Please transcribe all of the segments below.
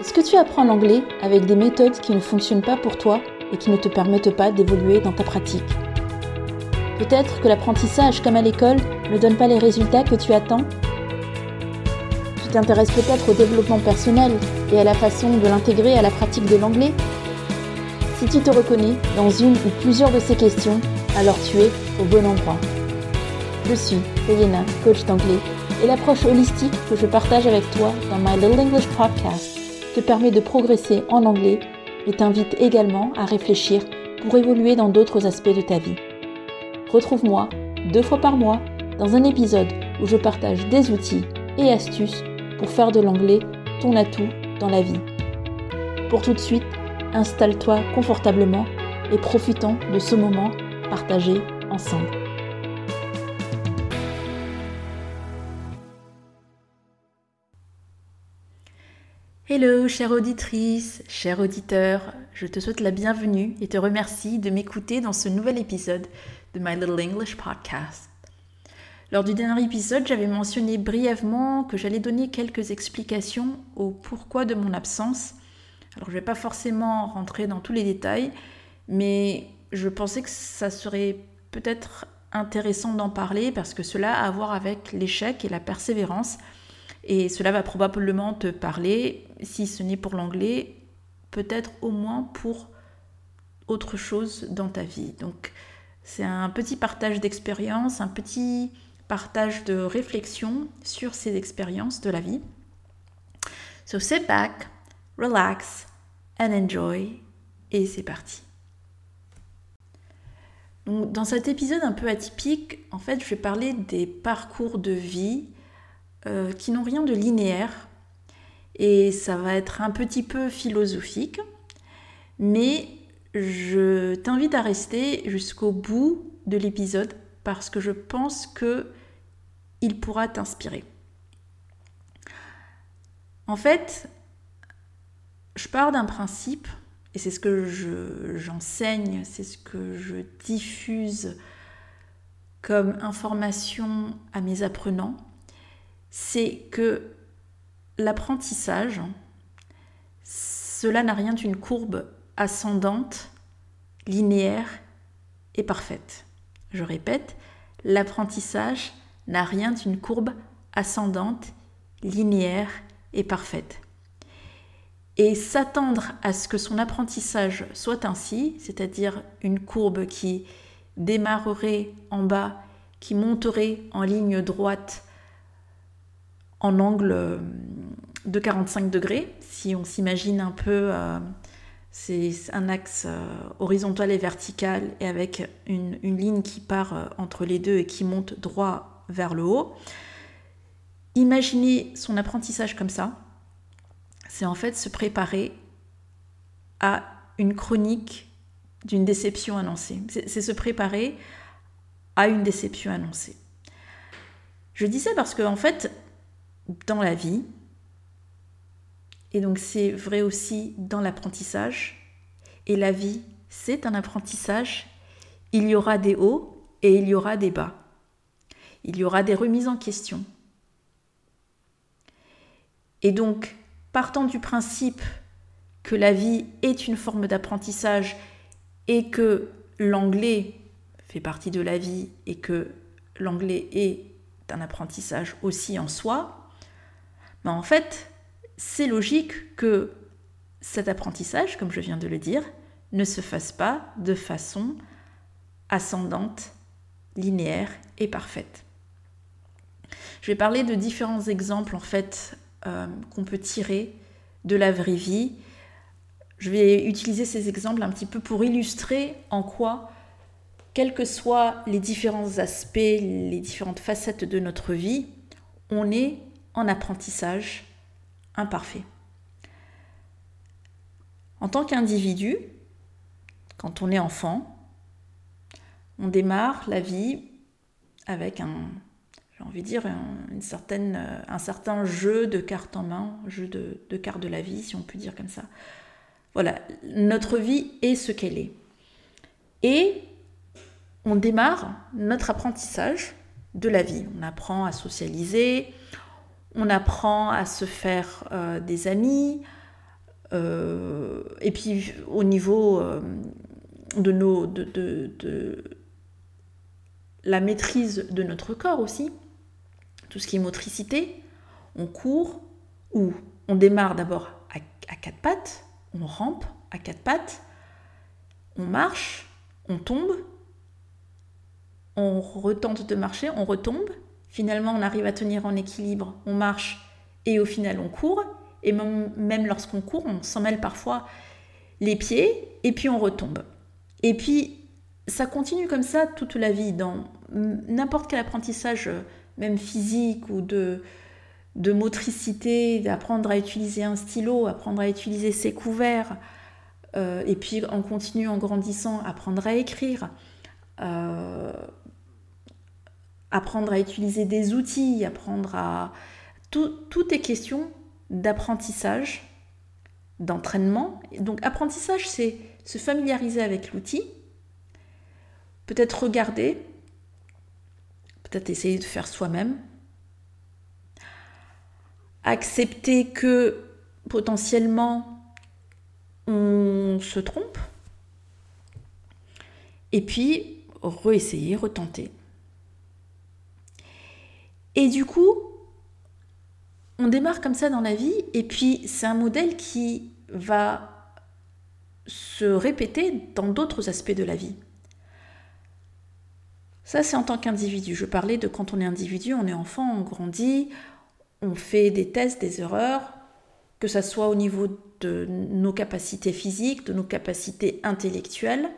Est-ce que tu apprends l'anglais avec des méthodes qui ne fonctionnent pas pour toi et qui ne te permettent pas d'évoluer dans ta pratique Peut-être que l'apprentissage, comme à l'école, ne donne pas les résultats que tu attends Tu t'intéresses peut-être au développement personnel et à la façon de l'intégrer à la pratique de l'anglais Si tu te reconnais dans une ou plusieurs de ces questions, alors tu es au bon endroit. Je suis Elena, coach d'anglais, et l'approche holistique que je partage avec toi dans My Little English Podcast te permet de progresser en anglais et t'invite également à réfléchir pour évoluer dans d'autres aspects de ta vie. Retrouve-moi deux fois par mois dans un épisode où je partage des outils et astuces pour faire de l'anglais ton atout dans la vie. Pour tout de suite, installe-toi confortablement et profitons de ce moment partagé ensemble. Hello, chère auditrice, cher auditeur, je te souhaite la bienvenue et te remercie de m'écouter dans ce nouvel épisode de My Little English Podcast. Lors du dernier épisode, j'avais mentionné brièvement que j'allais donner quelques explications au pourquoi de mon absence. Alors, je ne vais pas forcément rentrer dans tous les détails, mais je pensais que ça serait peut-être intéressant d'en parler parce que cela a à voir avec l'échec et la persévérance et cela va probablement te parler, si ce n'est pour l'anglais, peut-être au moins pour autre chose dans ta vie. Donc c'est un petit partage d'expérience, un petit partage de réflexion sur ces expériences de la vie. So sit back, relax and enjoy. Et c'est parti. Dans cet épisode un peu atypique, en fait, je vais parler des parcours de vie euh, qui n'ont rien de linéaire. Et ça va être un petit peu philosophique, mais je t'invite à rester jusqu'au bout de l'épisode parce que je pense que il pourra t'inspirer. En fait, je pars d'un principe, et c'est ce que j'enseigne, c'est ce que je diffuse comme information à mes apprenants, c'est que l'apprentissage, cela n'a rien d'une courbe ascendante, linéaire et parfaite. Je répète, l'apprentissage n'a rien d'une courbe ascendante, linéaire et parfaite. Et s'attendre à ce que son apprentissage soit ainsi, c'est-à-dire une courbe qui démarrerait en bas, qui monterait en ligne droite en angle euh, de 45 degrés. Si on s'imagine un peu, euh, c'est un axe euh, horizontal et vertical et avec une, ligne qui part entre les deux et qui monte droit vers le haut. Imaginez son apprentissage comme ça. C'est en fait se préparer à une chronique d'une déception annoncée. C'est se préparer à une déception annoncée. Je dis ça parce que en fait, dans la vie. Et donc c'est vrai aussi dans l'apprentissage. Et la vie, c'est un apprentissage. Il y aura des hauts et il y aura des bas. Il y aura des remises en question. Et donc, partant du principe que la vie est une forme d'apprentissage et que l'anglais fait partie de la vie et que l'anglais est un apprentissage aussi en soi, mais en fait, c'est logique que cet apprentissage, comme je viens de le dire, ne se fasse pas de façon ascendante, linéaire et parfaite. Je vais parler de différents exemples en fait euh, qu'on peut tirer de la vraie vie. Je vais utiliser ces exemples un petit peu pour illustrer en quoi, quels que soient les différents aspects, les différentes facettes de notre vie, on est en apprentissage imparfait. En tant qu'individu, quand on est enfant, on démarre la vie avec un, j'ai envie de dire, une certaine, un certain jeu de cartes en main, jeu de, de cartes de la vie, si on peut dire comme ça. Voilà, notre vie est ce qu'elle est. Et on démarre notre apprentissage de la vie. On apprend à socialiser, on apprend à se faire euh, des amis, et puis au niveau de, nos, de, la maîtrise de notre corps aussi, tout ce qui est motricité, on court ou on démarre d'abord à quatre pattes, on rampe à quatre pattes, on marche, on tombe, on retente de marcher, on retombe, finalement on arrive à tenir en équilibre, on marche et au final on court, et même lorsqu'on court, on s'en mêle parfois les pieds et puis on retombe. Et puis ça continue comme ça toute la vie dans n'importe quel apprentissage, même physique ou de, de motricité, d'apprendre à utiliser un stylo, apprendre à utiliser ses couverts, euh, et puis en continuant, en grandissant, apprendre à écrire, euh, apprendre à utiliser des outils, apprendre à... Tout, tout est question d'apprentissage, d'entraînement. Donc apprentissage, c'est se familiariser avec l'outil, peut-être regarder, peut-être essayer de faire soi-même, accepter que potentiellement on se trompe, et puis réessayer, retenter. Et du coup, on démarre comme ça dans la vie, et puis c'est un modèle qui va se répéter dans d'autres aspects de la vie. Ça, c'est en tant qu'individu. Je parlais de quand on est individu, on est enfant, on grandit, on fait des tests, des erreurs, que ce soit au niveau de nos capacités physiques, de nos capacités intellectuelles.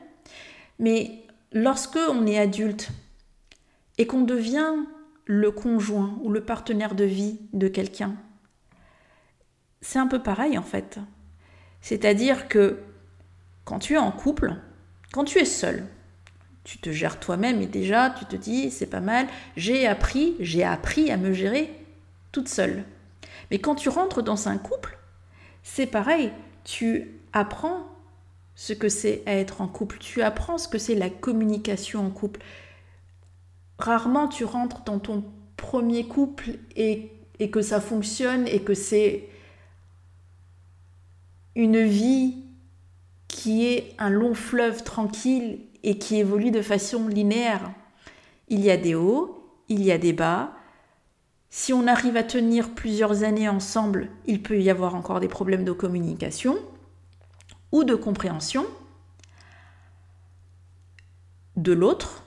Mais lorsque on est adulte et qu'on devient le conjoint ou le partenaire de vie de quelqu'un, c'est un peu pareil en fait. C'est-à-dire que quand tu es en couple, quand tu es seul, tu te gères toi-même et déjà tu te dis c'est pas mal, j'ai appris, j'ai appris à me gérer toute seule. Mais quand tu rentres dans un couple, c'est pareil, tu apprends ce que c'est être en couple, tu apprends ce que c'est la communication en couple. Rarement tu rentres dans ton premier couple et, que ça fonctionne et que c'est une vie qui est un long fleuve tranquille et qui évolue de façon linéaire. Il y a des hauts, il y a des bas, si on arrive à tenir plusieurs années ensemble, il peut y avoir encore des problèmes de communication ou de compréhension de l'autre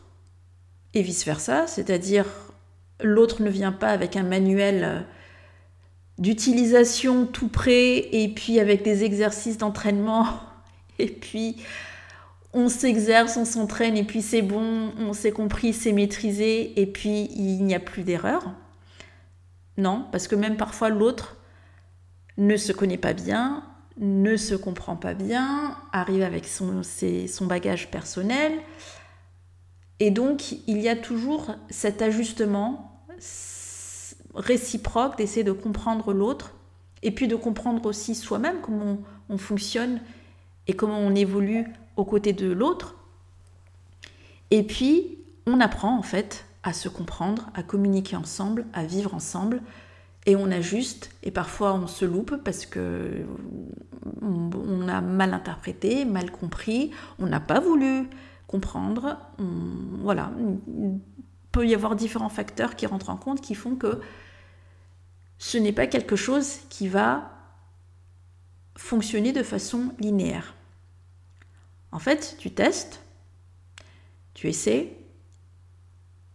et vice-versa, c'est-à-dire l'autre ne vient pas avec un manuel d'utilisation tout prêt et puis avec des exercices d'entraînement et puis on s'exerce, on s'entraîne et puis c'est bon, on s'est compris, c'est maîtrisé et puis il n'y a plus d'erreur. Non, parce que même parfois l'autre ne se connaît pas bien, ne se comprend pas bien, arrive avec son, son bagage personnel. Et donc, il y a toujours cet ajustement réciproque d'essayer de comprendre l'autre et puis de comprendre aussi soi-même comment on, fonctionne et comment on évolue aux côtés de l'autre. Et puis, on apprend en fait à se comprendre, à communiquer ensemble, à vivre ensemble. Et on ajuste, et parfois on se loupe parce que on a mal interprété, mal compris, on n'a pas voulu comprendre. voilà, il peut y avoir différents facteurs qui rentrent en compte qui font que ce n'est pas quelque chose qui va fonctionner de façon linéaire. En fait, tu testes, tu essaies,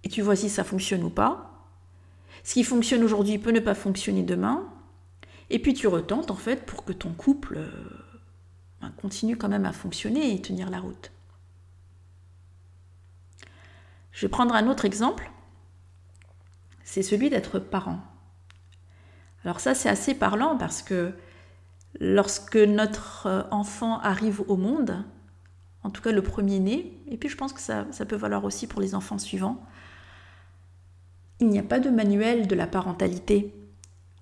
et tu vois si ça fonctionne ou pas. Ce qui fonctionne aujourd'hui peut ne pas fonctionner demain. Et puis tu retentes en fait pour que ton couple euh, ben, continue quand même à fonctionner et tenir la route. Je vais prendre un autre exemple. C'est celui d'être parent. Alors ça c'est assez parlant parce que lorsque notre euh, enfant arrive au monde, en tout cas le premier né, et puis je pense que ça, ça peut valoir aussi pour les enfants suivants, il n'y a pas de manuel de la parentalité.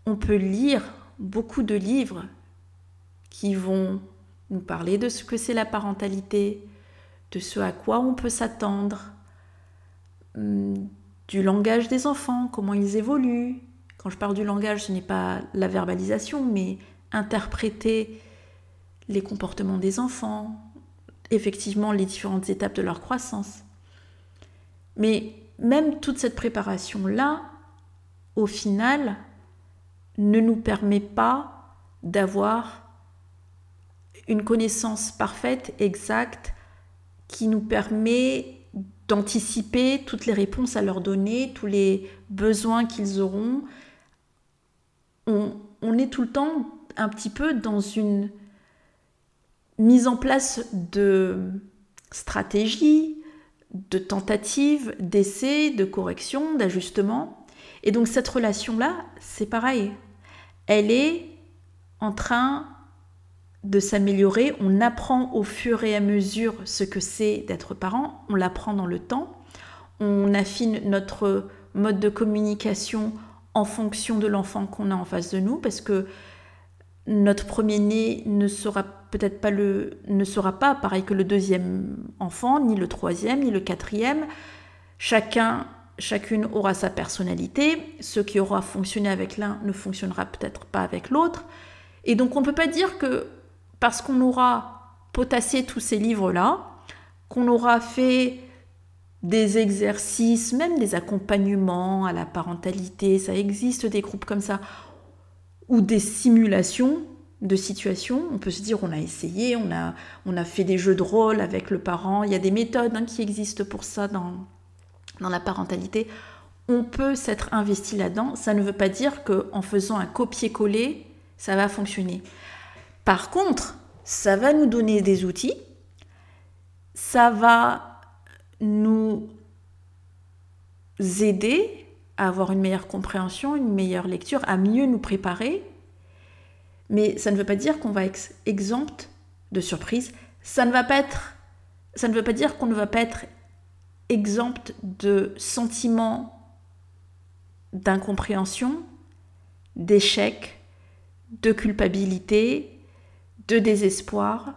On peut lire beaucoup de livres qui vont nous parler de ce que c'est la parentalité, de ce à quoi on peut s'attendre, du langage des enfants, comment ils évoluent. Quand je parle du langage, ce n'est pas la verbalisation, mais interpréter les comportements des enfants, effectivement les différentes étapes de leur croissance. Mais même toute cette préparation-là, au final, ne nous permet pas d'avoir une connaissance parfaite, exacte, qui nous permet d'anticiper toutes les réponses à leur donner, tous les besoins qu'ils auront. On, est tout le temps un petit peu dans une mise en place de stratégies, de tentatives, d'essais, de corrections, d'ajustements. Et donc cette relation-là, c'est pareil. Elle est en train de s'améliorer. On apprend au fur et à mesure ce que c'est d'être parent. On l'apprend dans le temps. On affine notre mode de communication en fonction de l'enfant qu'on a en face de nous parce que notre premier-né ne sera peut-être pas le ne sera pas pareil que le deuxième enfant, ni le troisième, ni le quatrième. Chacun, chacune aura sa personnalité. Ce qui aura fonctionné avec l'un ne fonctionnera peut-être pas avec l'autre. Et donc on ne peut pas dire que parce qu'on aura potassé tous ces livres-là, qu'on aura fait des exercices, même des accompagnements à la parentalité, ça existe des groupes comme ça, ou des simulations de situations. On peut se dire on a essayé, on a, a fait des jeux de rôle avec le parent. Il y a des méthodes hein, qui existent pour ça dans, dans la parentalité. On peut s'être investi là-dedans. Ça ne veut pas dire qu'en faisant un copier-coller, ça va fonctionner. Par contre, ça va nous donner des outils, ça va nous aider à avoir une meilleure compréhension, une meilleure lecture, à mieux nous préparer. Mais ça ne veut pas dire qu'on va être exempt de surprises. Ça ne va pas être, ça ne veut pas dire qu'on ne va pas être exempt de sentiments d'incompréhension, d'échec, de culpabilité, de désespoir.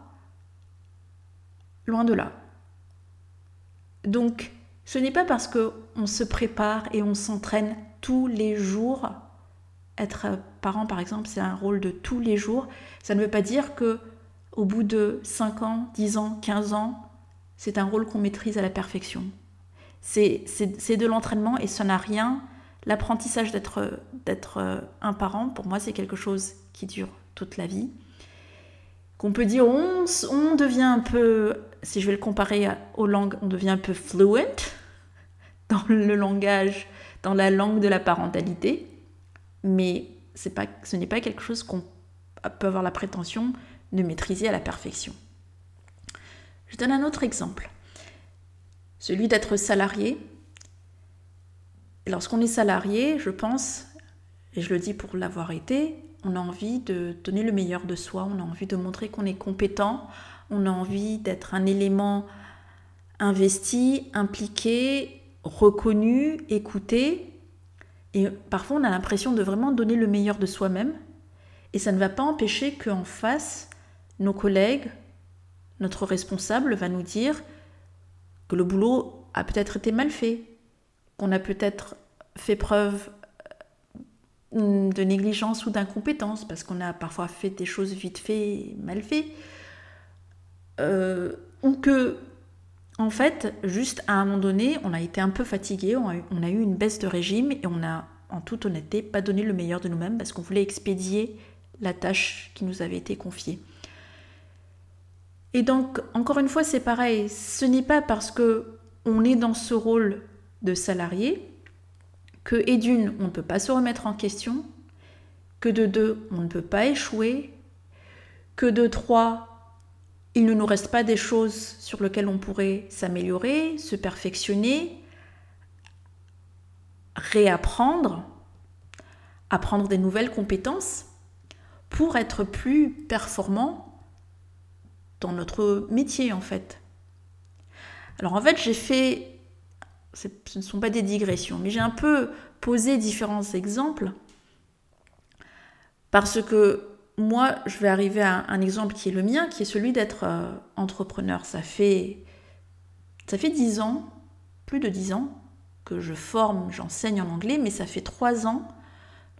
Loin de là. Donc, ce n'est pas parce qu'on se prépare et on s'entraîne tous les jours. Être parent, par exemple, c'est un rôle de tous les jours. Ça ne veut pas dire que au bout de 5 ans, 10 ans, 15 ans, c'est un rôle qu'on maîtrise à la perfection. C'est de l'entraînement et ça n'a rien. L'apprentissage d'être un parent, pour moi, c'est quelque chose qui dure toute la vie qu'on peut dire on, devient un peu, si je vais le comparer aux langues, on devient un peu fluent dans le langage, dans la langue de la parentalité, mais ce n'est pas quelque chose qu'on peut avoir la prétention de maîtriser à la perfection. Je donne un autre exemple, celui d'être salarié. Lorsqu'on est salarié, je pense, et je le dis pour l'avoir été, on a envie de donner le meilleur de soi, on a envie de montrer qu'on est compétent, on a envie d'être un élément investi, impliqué, reconnu, écouté. Et parfois, on a l'impression de vraiment donner le meilleur de soi-même. Et ça ne va pas empêcher qu'en face, nos collègues, notre responsable va nous dire que le boulot a peut-être été mal fait, qu'on a peut-être fait preuve de négligence ou d'incompétence, parce qu'on a parfois fait des choses vite fait, mal fait, euh, ou que, en fait, juste à un moment donné, on a été un peu fatigué, on a, eu, une baisse de régime et on a, en toute honnêteté, pas donné le meilleur de nous-mêmes parce qu'on voulait expédier la tâche qui nous avait été confiée. Et donc, encore une fois, c'est pareil, ce n'est pas parce que on est dans ce rôle de salarié que, et d'une, on ne peut pas se remettre en question, que de deux, on ne peut pas échouer, que de trois, il ne nous reste pas des choses sur lesquelles on pourrait s'améliorer, se perfectionner, réapprendre, apprendre des nouvelles compétences pour être plus performant dans notre métier en fait. Alors en fait j'ai fait ce ne sont pas des digressions, mais j'ai un peu posé différents exemples parce que moi, je vais arriver à un exemple qui est le mien, qui est celui d'être euh, entrepreneur. Ça fait, ça fait 10 ans, plus de 10 ans, que je forme, j'enseigne en anglais, mais ça fait 3 ans,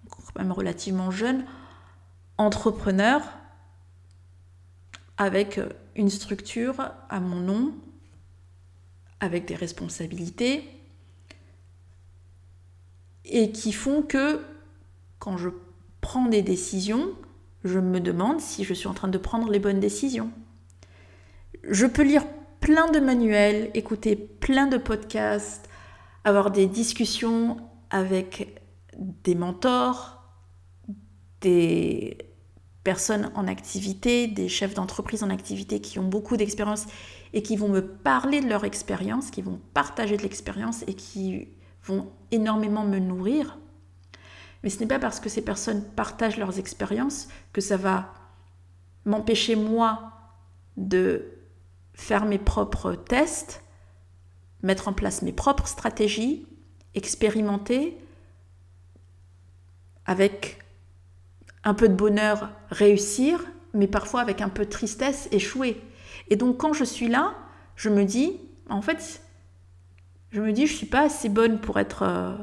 quand même relativement jeune, entrepreneur, avec une structure à mon nom, avec des responsabilités, et qui font que quand je prends des décisions, je me demande si je suis en train de prendre les bonnes décisions. Je peux lire plein de manuels, écouter plein de podcasts, avoir des discussions avec des mentors, des personnes en activité, des chefs d'entreprise en activité qui ont beaucoup d'expérience et qui vont me parler de leur expérience, qui vont partager de l'expérience et qui vont énormément me nourrir. Mais ce n'est pas parce que ces personnes partagent leurs expériences que ça va m'empêcher moi de faire mes propres tests, mettre en place mes propres stratégies, expérimenter avec un peu de bonheur réussir, mais parfois avec un peu de tristesse échouer. Et donc quand je suis là, je me dis, en fait, je me dis, je suis pas assez bonne pour être euh,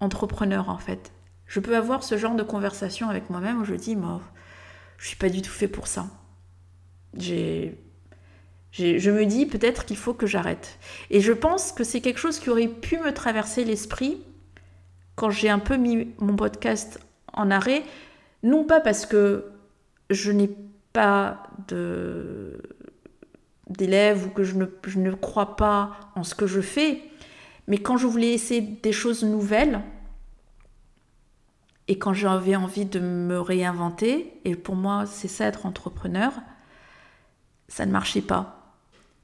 entrepreneur en fait. Je peux avoir ce genre de conversation avec moi-même où je dis, moi, je suis pas du tout fait pour ça. J'ai, je me dis peut-être qu'il faut que j'arrête. Et je pense que c'est quelque chose qui aurait pu me traverser l'esprit quand j'ai un peu mis mon podcast en arrêt, non pas parce que je n'ai pas d'élèves ou que je ne, je ne crois pas en ce que je fais, mais quand je voulais essayer des choses nouvelles et quand j'avais envie de me réinventer, et pour moi c'est ça être entrepreneur, ça ne marchait pas.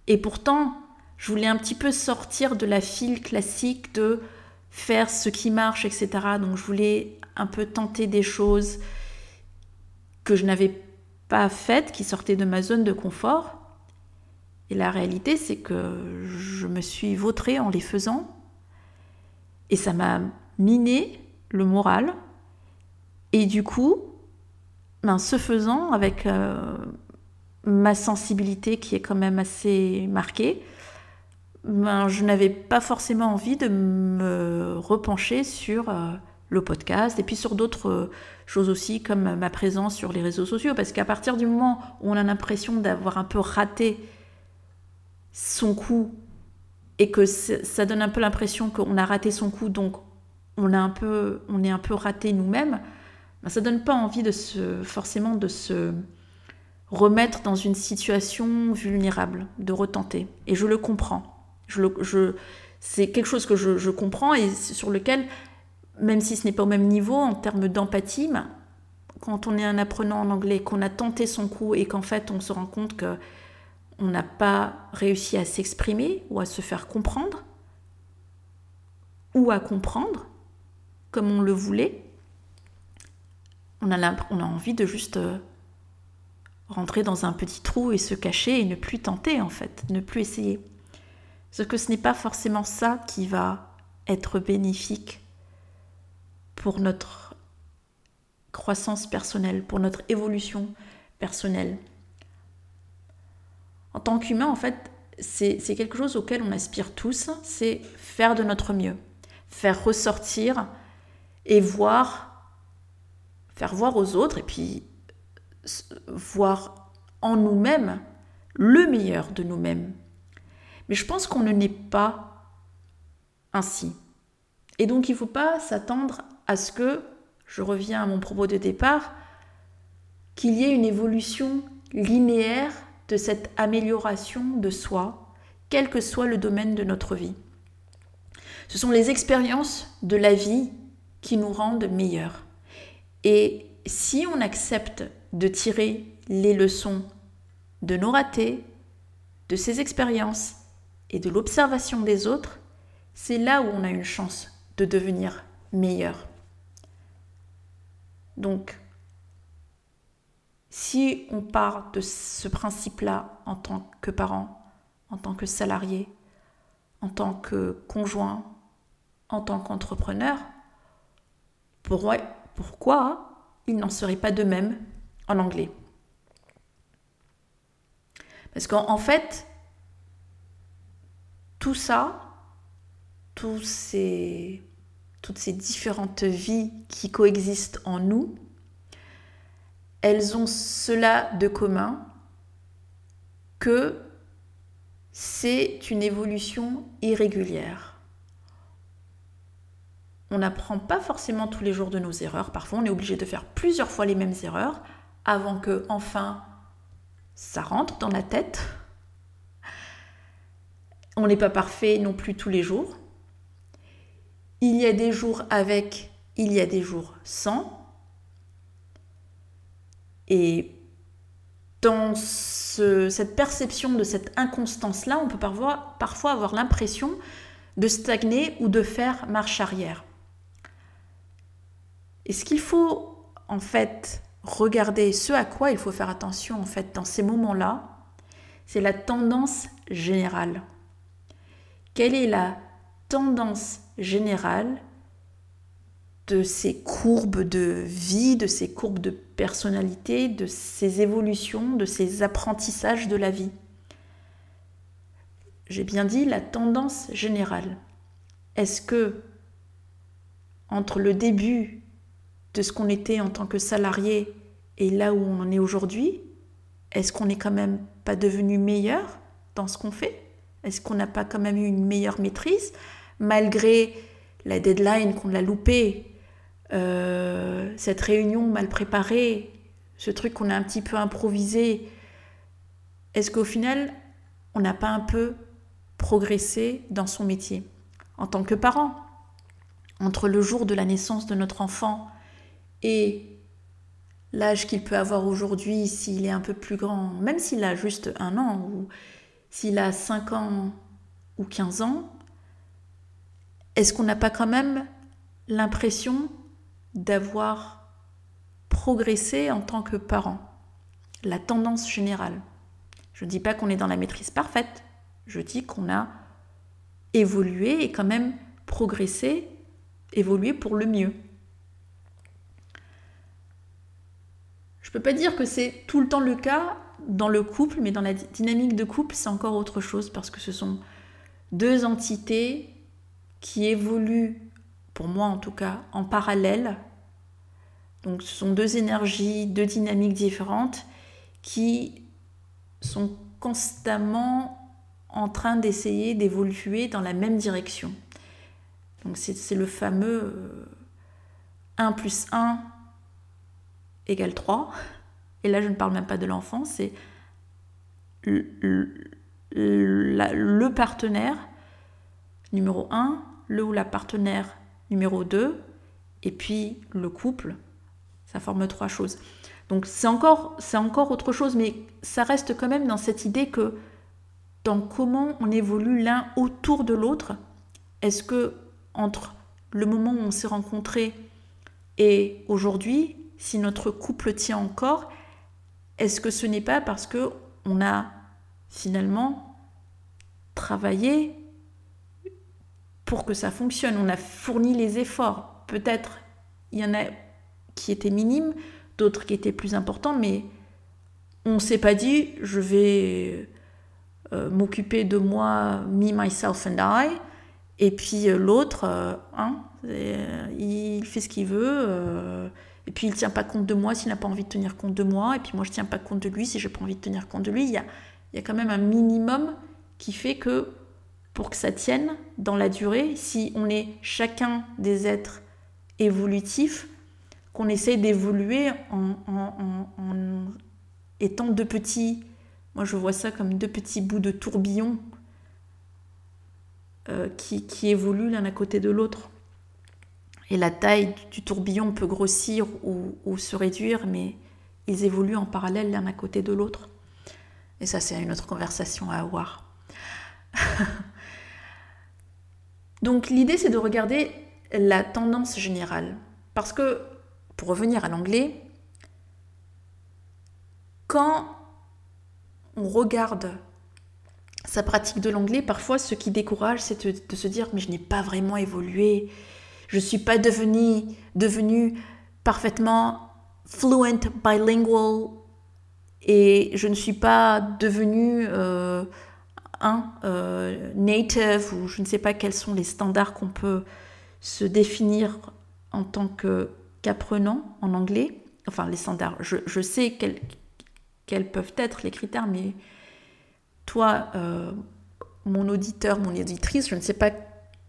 Et pourtant, je voulais un petit peu sortir de la file classique de faire ce qui marche, etc. Donc je voulais un peu tenter des choses que je n'avais pas faites, qui sortaient de ma zone de confort. Et la réalité, c'est que je me suis vautrée en les faisant. Et ça m'a miné le moral. Et du coup, ben, ce faisant, avec euh, ma sensibilité qui est quand même assez marquée, ben, je n'avais pas forcément envie de me repencher sur euh, le podcast et puis sur d'autres euh, choses aussi comme ma présence sur les réseaux sociaux parce qu'à partir du moment où on a l'impression d'avoir un peu raté son coup et que ça donne un peu l'impression qu'on a raté son coup donc on, a un peu, on est un peu raté nous-mêmes, ben ça donne pas envie de se, forcément de se remettre dans une situation vulnérable, de retenter. Et je le comprends. Je, c'est quelque chose que je, comprends et sur lequel même si ce n'est pas au même niveau en termes d'empathie, quand on est un apprenant en anglais, qu'on a tenté son coup et qu'en fait on se rend compte que on n'a pas réussi à s'exprimer ou à se faire comprendre, ou à comprendre comme on le voulait, on a, on a envie de juste euh, rentrer dans un petit trou et se cacher et ne plus tenter en fait, ne plus essayer. Parce que ce n'est pas forcément ça qui va être bénéfique pour notre croissance personnelle, pour notre évolution personnelle. En tant qu'humain, en fait, c'est quelque chose auquel on aspire tous, c'est faire de notre mieux, faire ressortir et voir, faire voir aux autres et puis voir en nous-mêmes le meilleur de nous-mêmes. Mais je pense qu'on ne n'est pas ainsi. Et donc il ne faut pas s'attendre à ce que, je reviens à mon propos de départ, qu'il y ait une évolution linéaire de cette amélioration de soi, quel que soit le domaine de notre vie. Ce sont les expériences de la vie qui nous rendent meilleurs. Et si on accepte de tirer les leçons de nos ratés, de ces expériences et de l'observation des autres, c'est là où on a une chance de devenir meilleur. Donc, si on part de ce principe-là en tant que parent, en tant que salarié, en tant que conjoint, en tant qu'entrepreneur, pourquoi il n'en serait pas de même en anglais? Parce qu'en fait, tout ça, tous ces toutes ces différentes vies qui coexistent en nous, elles ont cela de commun que c'est une évolution irrégulière. On n'apprend pas forcément tous les jours de nos erreurs. Parfois, on est obligé de faire plusieurs fois les mêmes erreurs avant que, enfin, ça rentre dans la tête. On n'est pas parfait non plus tous les jours. Il y a des jours avec, il y a des jours sans. Et dans cette perception de cette inconstance-là, on peut parfois, parfois avoir l'impression de stagner ou de faire marche arrière. Et ce qu'il faut en fait regarder, ce à quoi il faut faire attention en fait dans ces moments-là, c'est la tendance générale. Quelle est la tendance générale de ces courbes de vie, de ces courbes de personnalité, de ces évolutions, de ces apprentissages de la vie. J'ai bien dit la tendance générale. Est-ce que entre le début de ce qu'on était en tant que salarié et là où on en est aujourd'hui, est-ce qu'on n'est quand même pas devenu meilleur dans ce qu'on fait? Est-ce qu'on n'a pas quand même eu une meilleure maîtrise? Malgré la deadline qu'on l'a loupée euh, cette réunion mal préparée, ce truc qu'on a un petit peu improvisé, est-ce qu'au final, on n'a pas un peu progressé dans son métier en tant que parent? Entre le jour de la naissance de notre enfant et l'âge qu'il peut avoir aujourd'hui s'il est un peu plus grand, même s'il a juste un an ou s'il a 5 ans ou 15 ans, est-ce qu'on n'a pas quand même l'impression d'avoir progressé en tant que parent? La tendance générale. Je ne dis pas qu'on est dans la maîtrise parfaite, je dis qu'on a évolué et quand même progressé, évolué pour le mieux. Je ne peux pas dire que c'est tout le temps le cas dans le couple, mais dans la dynamique de couple, c'est encore autre chose parce que ce sont deux entités qui évoluent pour moi en tout cas, en parallèle. Donc ce sont deux énergies, deux dynamiques différentes qui sont constamment en train d'essayer d'évoluer dans la même direction. Donc c'est le fameux 1 euh, plus 1 égale 3. Et là, je ne parle même pas de l'enfant, c'est le, le, partenaire numéro 1, le ou la partenaire numéro 2, et puis le couple, ça forme trois choses. Donc c'est encore, c'est encore autre chose, mais ça reste quand même dans cette idée que dans comment on évolue l'un autour de l'autre, est-ce que entre le moment où on s'est rencontrés et aujourd'hui, si notre couple tient encore, est-ce que ce n'est pas parce que on a finalement travaillé pour que ça fonctionne. On a fourni les efforts. Peut-être il y en a qui étaient minimes, d'autres qui étaient plus importants, mais on s'est pas dit je vais euh, m'occuper de moi, me, myself and I, et puis euh, l'autre, euh, hein, il fait ce qu'il veut, et puis il ne tient pas compte de moi s'il n'a pas envie de tenir compte de moi, et puis moi je ne tiens pas compte de lui si je n'ai pas envie de tenir compte de lui. Il y a, il y a quand même un minimum qui fait que pour que ça tienne dans la durée, si on est chacun des êtres évolutifs, qu'on essaie d'évoluer en, étant deux petits, moi je vois ça comme deux petits bouts de tourbillon euh, qui, évoluent l'un à côté de l'autre. Et la taille du tourbillon peut grossir ou, ou se réduire, mais ils évoluent en parallèle l'un à côté de l'autre. Et ça, c'est une autre conversation à avoir. Donc l'idée, c'est de regarder la tendance générale. Parce que, pour revenir à l'anglais, quand on regarde sa pratique de l'anglais, parfois ce qui décourage, c'est de, se dire mais je n'ai pas vraiment évolué, je ne suis pas devenu, parfaitement fluent, bilingual, et je ne suis pas devenu euh, un euh, native ou je ne sais pas quels sont les standards qu'on peut se définir en tant qu'apprenant en anglais. Enfin, les standards, je, sais quels, quels, peuvent être les critères, mais toi, euh, mon auditeur, mon auditrice, je ne sais pas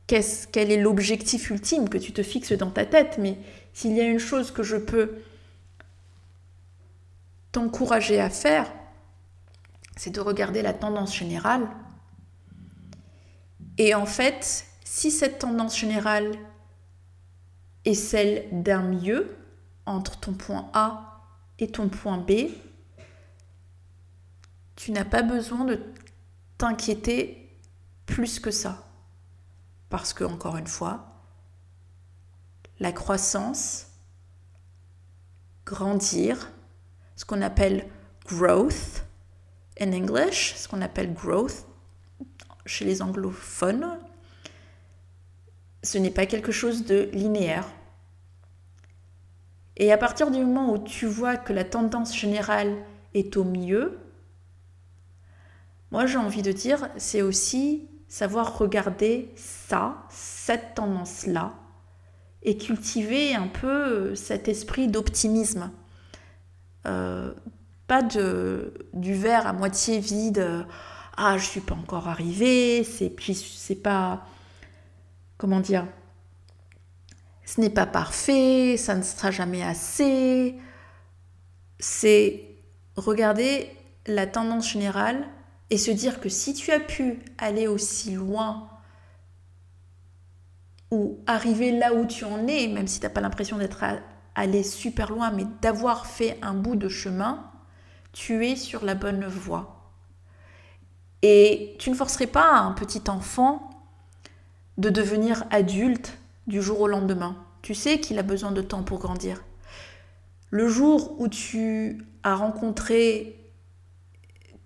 quel est l'objectif ultime que tu te fixes dans ta tête, mais s'il y a une chose que je peux t'encourager à faire, c'est de regarder la tendance générale. Et en fait, si cette tendance générale est celle d'un mieux entre ton point A et ton point B, tu n'as pas besoin de t'inquiéter plus que ça. Parce que, encore une fois, la croissance, grandir, ce qu'on appelle growth en English, ce qu'on appelle growth chez les anglophones, ce n'est pas quelque chose de linéaire. Et à partir du moment où tu vois que la tendance générale est au mieux, moi j'ai envie de dire, c'est aussi savoir regarder ça, cette tendance-là, et cultiver un peu cet esprit d'optimisme. Euh, pas de, du verre à moitié vide, ah je suis pas encore arrivé, c'est, c'est pas, comment dire, ce n'est pas parfait, ça ne sera jamais assez. C'est regarder la tendance générale et se dire que si tu as pu aller aussi loin ou arriver là où tu en es, même si tu n'as pas l'impression d'être aller super loin, mais d'avoir fait un bout de chemin, tu es sur la bonne voie. Et tu ne forcerais pas un petit enfant de devenir adulte du jour au lendemain. Tu sais qu'il a besoin de temps pour grandir. Le jour où tu as rencontré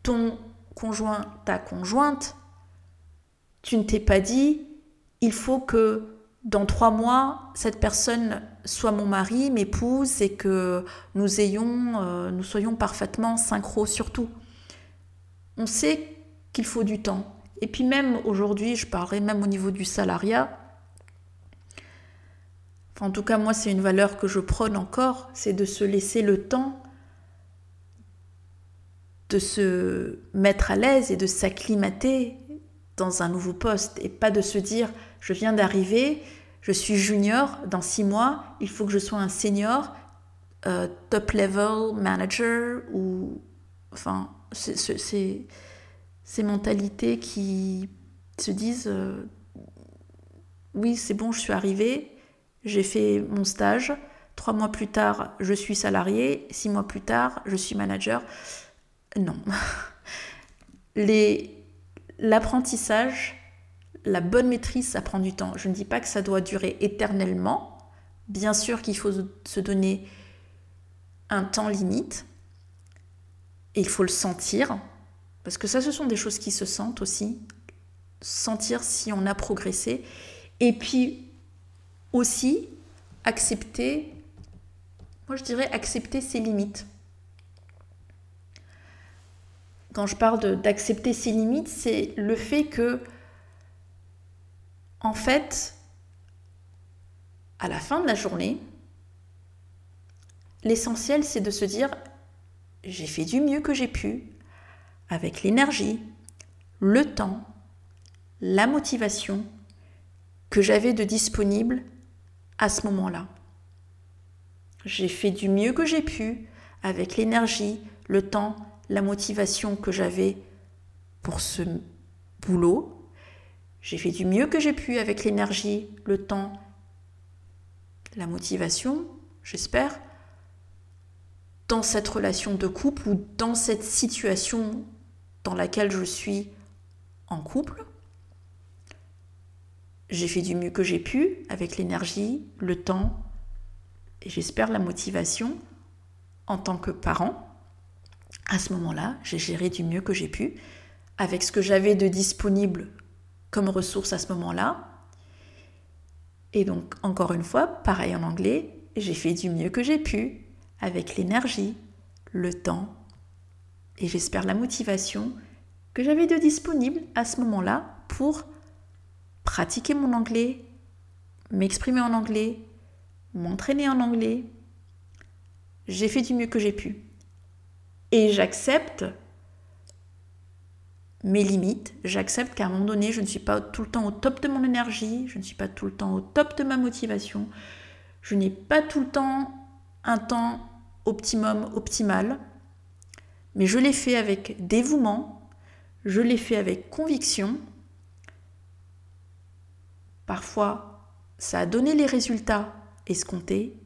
ton conjoint, ta conjointe, tu ne t'es pas dit, il faut que dans trois mois, cette personne soit mon mari, m'épouse et que nous ayons, euh, nous soyons parfaitement synchro sur tout. On sait qu'il faut du temps. Et puis même aujourd'hui, je parlerai même au niveau du salariat. en tout cas, moi, c'est une valeur que je prône encore, c'est de se laisser le temps de se mettre à l'aise et de s'acclimater dans un nouveau poste et pas de se dire je viens d'arriver, je suis junior, dans six mois, il faut que je sois un senior, euh, top level manager, ou. Enfin, c'est ces mentalités qui se disent euh, oui, c'est bon, je suis arrivé, j'ai fait mon stage, trois mois plus tard, je suis salarié, six mois plus tard, je suis manager. Non. L'apprentissage, la bonne maîtrise, ça prend du temps. Je ne dis pas que ça doit durer éternellement. Bien sûr qu'il faut se donner un temps limite. Et il faut le sentir. Parce que ça, ce sont des choses qui se sentent aussi. Sentir si on a progressé. Et puis aussi accepter, moi je dirais accepter ses limites. Quand je parle d'accepter ses limites, c'est le fait que en fait, à la fin de la journée, l'essentiel, c'est de se dire, j'ai fait du mieux que j'ai pu, avec l'énergie, le temps, la motivation que j'avais de disponible à ce moment-là. J'ai fait du mieux que j'ai pu avec l'énergie, le temps, la motivation que j'avais pour ce boulot, j'ai fait du mieux que j'ai pu avec l'énergie, le temps, la motivation, j'espère, dans cette relation de couple ou dans cette situation dans laquelle je suis en couple. J'ai fait du mieux que j'ai pu avec l'énergie, le temps et j'espère la motivation en tant que parent. À ce moment-là, j'ai géré du mieux que j'ai pu avec ce que j'avais de disponible comme ressource à ce moment-là. Et donc, encore une fois, pareil en anglais, j'ai fait du mieux que j'ai pu, avec l'énergie, le temps et j'espère la motivation que j'avais de disponible à ce moment-là pour pratiquer mon anglais, m'exprimer en anglais, m'entraîner en anglais. J'ai fait du mieux que j'ai pu. Et j'accepte mes limites, j'accepte qu'à un moment donné, je ne suis pas tout le temps au top de mon énergie, je ne suis pas tout le temps au top de ma motivation, je n'ai pas tout le temps un temps optimum, optimal, mais je l'ai fait avec dévouement, je l'ai fait avec conviction. Parfois, ça a donné les résultats escomptés.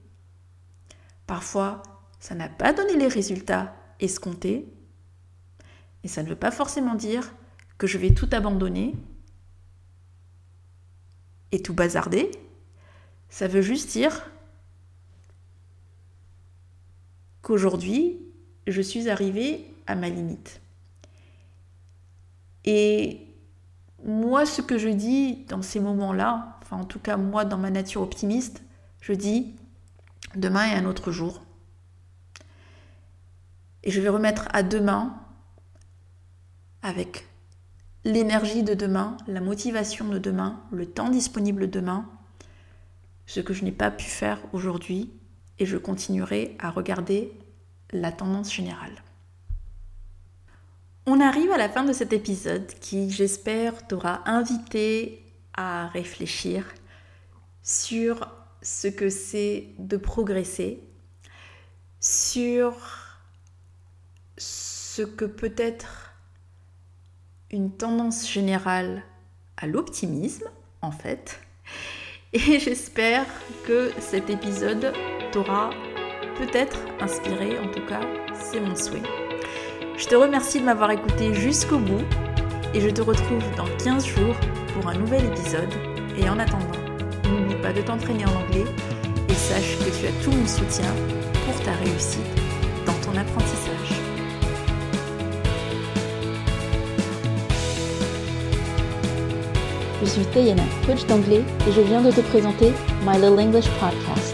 Parfois, ça n'a pas donné les résultats escomptés. Et ça ne veut pas forcément dire que je vais tout abandonner et tout bazarder. Ça veut juste dire qu'aujourd'hui, je suis arrivée à ma limite. Et moi, ce que je dis dans ces moments-là, enfin en tout cas moi dans ma nature optimiste, je dis demain est un autre jour. Et je vais remettre à demain avec l'énergie de demain, la motivation de demain, le temps disponible demain, ce que je n'ai pas pu faire aujourd'hui, et je continuerai à regarder la tendance générale. On arrive à la fin de cet épisode qui, j'espère, t'aura invité à réfléchir sur ce que c'est de progresser, sur ce que peut être une tendance générale à l'optimisme, en fait. Et j'espère que cet épisode t'aura peut-être inspiré, en tout cas, c'est mon souhait. Je te remercie de m'avoir écouté jusqu'au bout et je te retrouve dans 15 jours pour un nouvel épisode. Et en attendant, n'oublie pas de t'entraîner en anglais et sache que tu as tout mon soutien pour ta réussite dans ton apprentissage. Je suis Tayana, coach d'anglais, et je viens de te présenter My Little English Podcast.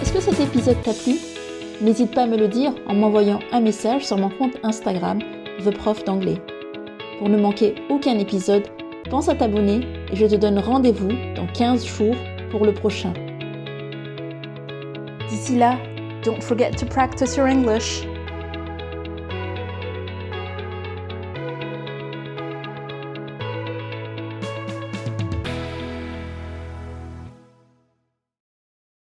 Est-ce que cet épisode t'a plu? N'hésite pas à me le dire en m'envoyant un message sur mon compte Instagram, The Prof d'anglais. Pour ne manquer aucun épisode, pense à t'abonner et je te donne rendez-vous dans 15 jours pour le prochain. D'ici là, don't forget to practice your English.